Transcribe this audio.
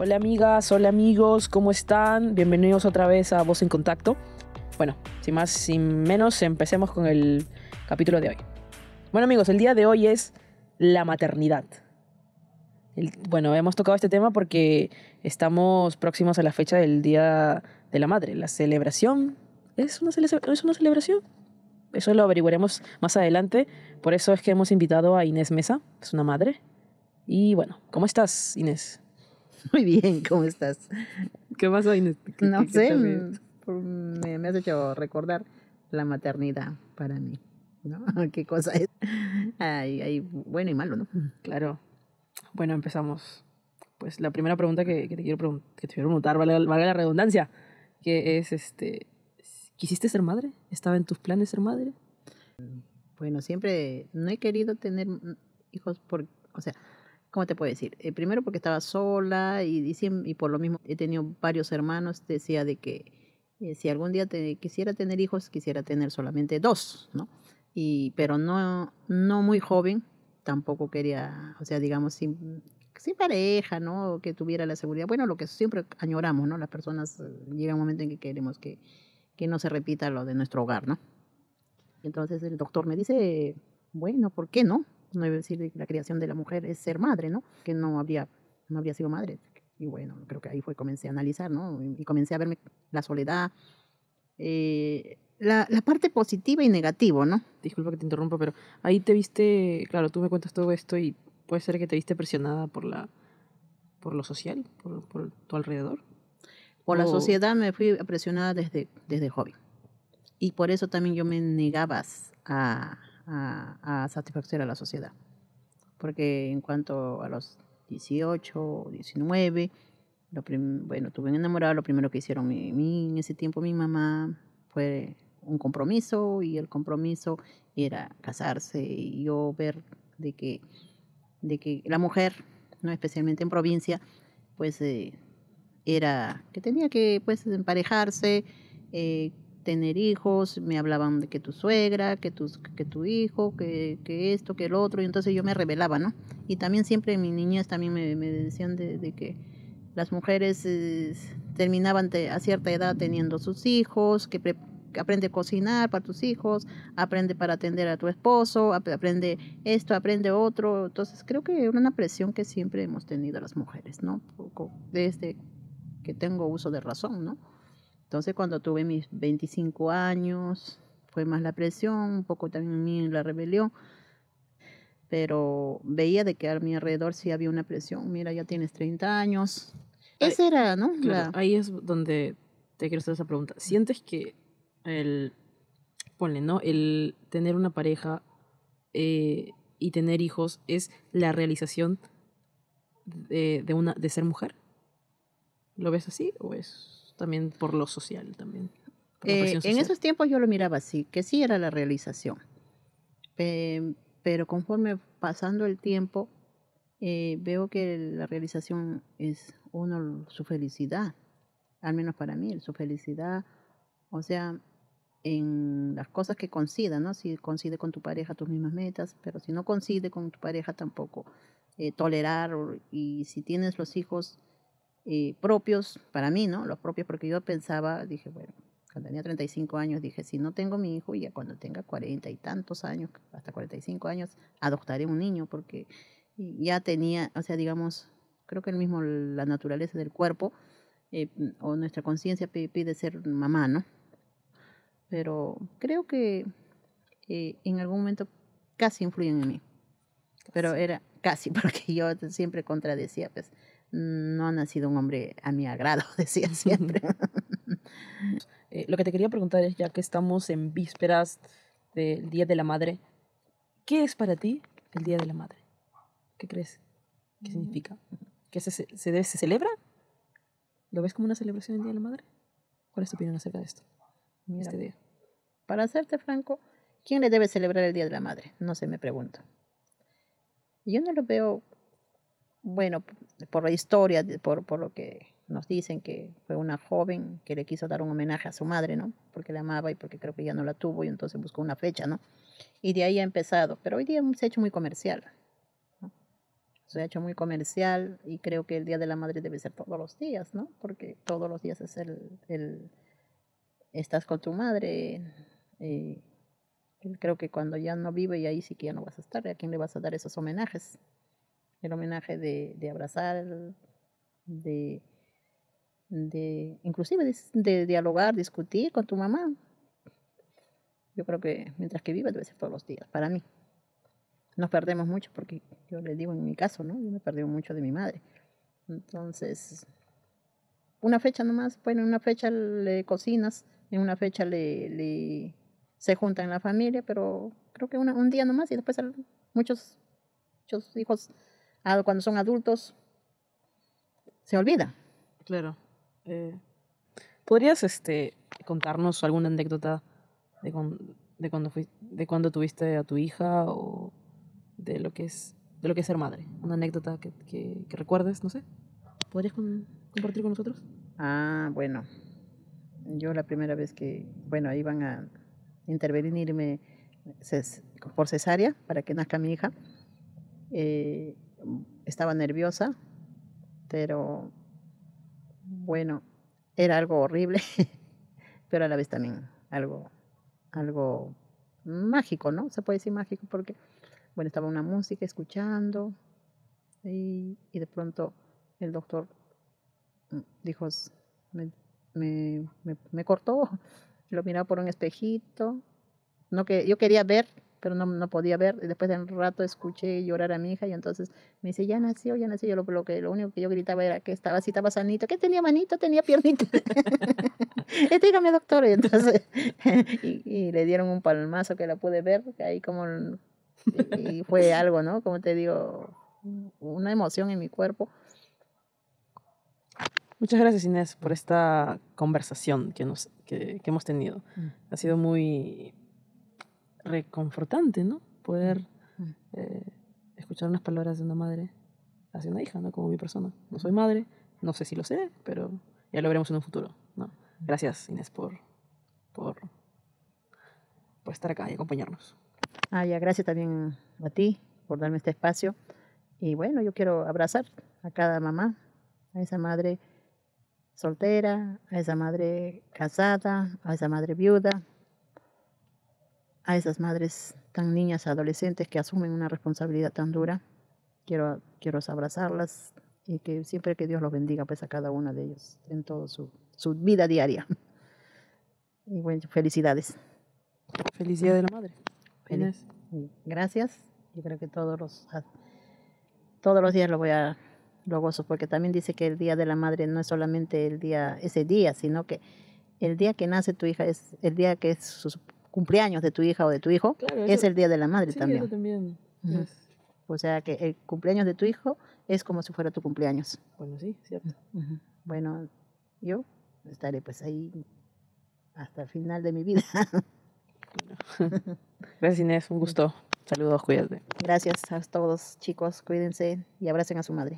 Hola amigas, hola amigos, ¿cómo están? Bienvenidos otra vez a Voz en Contacto. Bueno, sin más, sin menos, empecemos con el capítulo de hoy. Bueno amigos, el día de hoy es la maternidad. bueno, hemos tocado este tema porque estamos próximos a la fecha del Día de la Madre, la celebración. ¿Es una, ¿Es una celebración? Eso lo averiguaremos más adelante. Por eso es que hemos invitado a Inés Mesa, es una madre. Y bueno, ¿cómo estás, Inés? Muy bien, ¿cómo estás? ¿Qué pasó, Inés? no sé, me, me, has hecho recordar la maternidad para mí. ¿no? ¿Qué cosa es? Hay, hay bueno y malo, ¿no? Claro. Bueno, empezamos. Pues la primera pregunta que, te, quiero que te quiero preguntar, vale, vale la redundancia, que es, este, ¿quisiste ser madre? ¿Estaba en tus planes ser madre? Bueno, siempre no he querido tener hijos por, o sea, ¿cómo te puedo decir? Eh, primero porque estaba sola y, y, por lo mismo he tenido varios hermanos, decía de que eh, si algún día quisiera tener hijos, quisiera tener solamente dos, ¿no? Y, pero no, no muy joven, tampoco quería, o sea, digamos, sin, sin pareja, ¿no? Que tuviera la seguridad. Bueno, lo que siempre añoramos, ¿no? Las personas, eh, llega un momento en que queremos que, que no se repita lo de nuestro hogar, ¿no? Entonces el doctor me dice, bueno, ¿por qué no? No debe decir que la creación de la mujer es ser madre, ¿no? Que no habría, no habría sido madre. Y bueno, creo que ahí fue comencé a analizar, ¿no? Y comencé a verme la soledad, eh, la, la, parte positiva y negativa, ¿no? Disculpa que te interrumpa, pero ahí te viste, claro, tú me cuentas todo esto y puede ser que te viste presionada por la por lo social, por, por tu alrededor. Por la sociedad me fui presionada desde, desde joven. Y por eso también yo me negaba a, a, satisfacer a la sociedad. Porque en cuanto a los 18, 19, lo bueno, tuve enamorado, lo primero que hicieron mi, en ese tiempo mi mamá fue un compromiso y el compromiso era casarse y yo ver de que, de que la mujer, no especialmente en provincia, pues eh, era que tenía que pues emparejarse, eh, tener hijos, me hablaban de que tu suegra, que tu, que tu hijo, que, que esto, que el otro, y entonces yo me rebelaba, ¿no? Y también siempre en mi niñez también me, decían de, que las mujeres eh, terminaban a cierta edad teniendo sus hijos, que, aprende a cocinar para tus hijos, aprende para atender a tu esposo, aprende esto, aprende otro. Entonces creo que es una presión que siempre hemos tenido las mujeres, ¿no? Desde que tengo uso de razón, ¿no? Entonces cuando tuve mis 25 años, fue más la presión, un poco también en mí la rebelión, pero veía de que a mi alrededor sí había una presión, mira, ya tienes 30 años. Esa era, ¿no? Ahí es donde te quiero hacer esa pregunta. ¿Sientes que el, ponle, ¿no? El tener una pareja eh, y tener hijos es la realización de, de, una, de ser mujer? ¿Lo ves así o es también por lo social también. Eh, en esos tiempos yo lo miraba así, que sí era la realización. pero conforme pasando el tiempo, eh, veo que la realización es uno, su felicidad, al menos para mí, su felicidad, o sea, en las cosas que coincida, ¿no? Si coincide con tu pareja tus mismas metas, pero si no coincide con tu pareja tampoco, eh, tolerar, y si tienes los hijos, eh, propios para mí, ¿no? Los propios, porque yo pensaba, dije, bueno, cuando tenía 35 años, dije, si no tengo mi hijo, ya cuando tenga 40 y tantos años, hasta 45 años, adoptaré un niño, porque ya tenía, o sea, digamos, creo que el mismo, la naturaleza del cuerpo eh, o nuestra conciencia pide ser mamá, ¿no? Pero creo que eh, en algún momento casi influyen en mí. Pero era casi, porque yo siempre contradecía, pues, no ha nacido un hombre a mi agrado, decía siempre. Eh, lo que te quería preguntar es, ya que estamos en vísperas del Día de la Madre, ¿qué es para ti el Día de la Madre? ¿Qué crees? ¿Qué significa? ¿Que se, se, debe, se celebra? ¿Lo ves como una celebración el Día de la Madre? ¿Cuál es tu opinión acerca de esto? este día? Para serte franco, ¿quién le debe celebrar el Día de la Madre? No se me pregunta. Yo no lo veo bueno, por la historia, por, por lo que nos dicen que fue una joven que le quiso dar un homenaje a su madre, ¿no? Porque la amaba y porque creo que ya no la tuvo y entonces buscó una fecha, ¿no? Y de ahí ha empezado, pero hoy día se ha hecho muy comercial. se ha hecho muy comercial y creo que el Día de la Madre debe ser todos los días, ¿no? Porque todos los días es el, el estás con tu madre. Eh, creo que cuando ya no vive y ahí sí que ya no vas a estar, ¿a quién le vas a dar esos homenajes? El homenaje de, de abrazar, de, de inclusive de, dialogar, discutir con tu mamá. Yo creo que mientras que vive debe ser todos los días, para mí. Nos perdemos mucho porque yo le digo en mi caso, ¿no? Yo me perdí mucho de mi madre. Entonces, una fecha nomás, bueno, en una fecha le cocinas, en una fecha le, le se junta en la familia, pero creo que un día nomás y después muchos, muchos hijos cuando son adultos se olvida. Claro. Eh, ¿Podrías este, contarnos alguna anécdota de, de, cuando fui, de cuando tuviste a tu hija o de lo que es de lo que es ser madre? Una anécdota que, que, recuerdes, no sé. ¿Podrías compartir con nosotros? Ah, bueno. Yo la primera vez que, bueno, iban a intervenirme por cesárea para que nazca mi hija, eh, estaba nerviosa, pero bueno, era algo horrible, pero a la vez también algo, algo mágico, ¿no? Se puede decir mágico porque, bueno, estaba una música escuchando y, de pronto el doctor dijo, me, me, me cortó, lo miraba por un espejito, no que yo quería ver pero no, no podía ver. Y después de un rato escuché llorar a mi hija y entonces me dice, ya nació, ya nació. Yo lo, lo, que, lo único que yo gritaba era que estaba así, estaba sanito. que tenía manito? Tenía piernita. Este, dígame, doctor. Y entonces, y, le dieron un palmazo que la pude ver, ahí como, y, fue algo, ¿no? Como te digo, una emoción en mi cuerpo. Muchas gracias Inés por esta conversación que, nos, que, que hemos tenido. Mm. Ha sido muy, reconfortante, ¿no? Poder eh, escuchar unas palabras de una madre hacia una hija, ¿no? Como mi persona. No soy madre, no sé si lo seré, pero ya lo veremos en un futuro, ¿no? Gracias, Inés, por, por, por estar acá y acompañarnos. Ah, ya, gracias también a ti por darme este espacio. Y bueno, yo quiero abrazar a cada mamá, a esa madre soltera, a esa madre casada, a esa madre viuda, a esas madres tan niñas, adolescentes que asumen una responsabilidad tan dura. Quiero, quiero abrazarlas y que siempre que Dios los bendiga pues a cada una de ellos en toda su, su vida diaria. Y bueno, felicidades. Felicidad de la madre. Feliz. Gracias. Yo creo que todos los, todos los días lo voy a lo gozo, porque también dice que el día de la madre no es solamente el día, ese día, sino que el día que nace tu hija es el día que es su cumpleaños de tu hija o de tu hijo, es el Día de la Madre también. también. O sea que el cumpleaños de tu hijo es como si fuera tu cumpleaños. Bueno, sí, cierto. Bueno, yo estaré pues ahí hasta el final de mi vida. Gracias Inés, un gusto. Saludos, cuídate. Gracias a todos chicos, cuídense y abracen a su madre.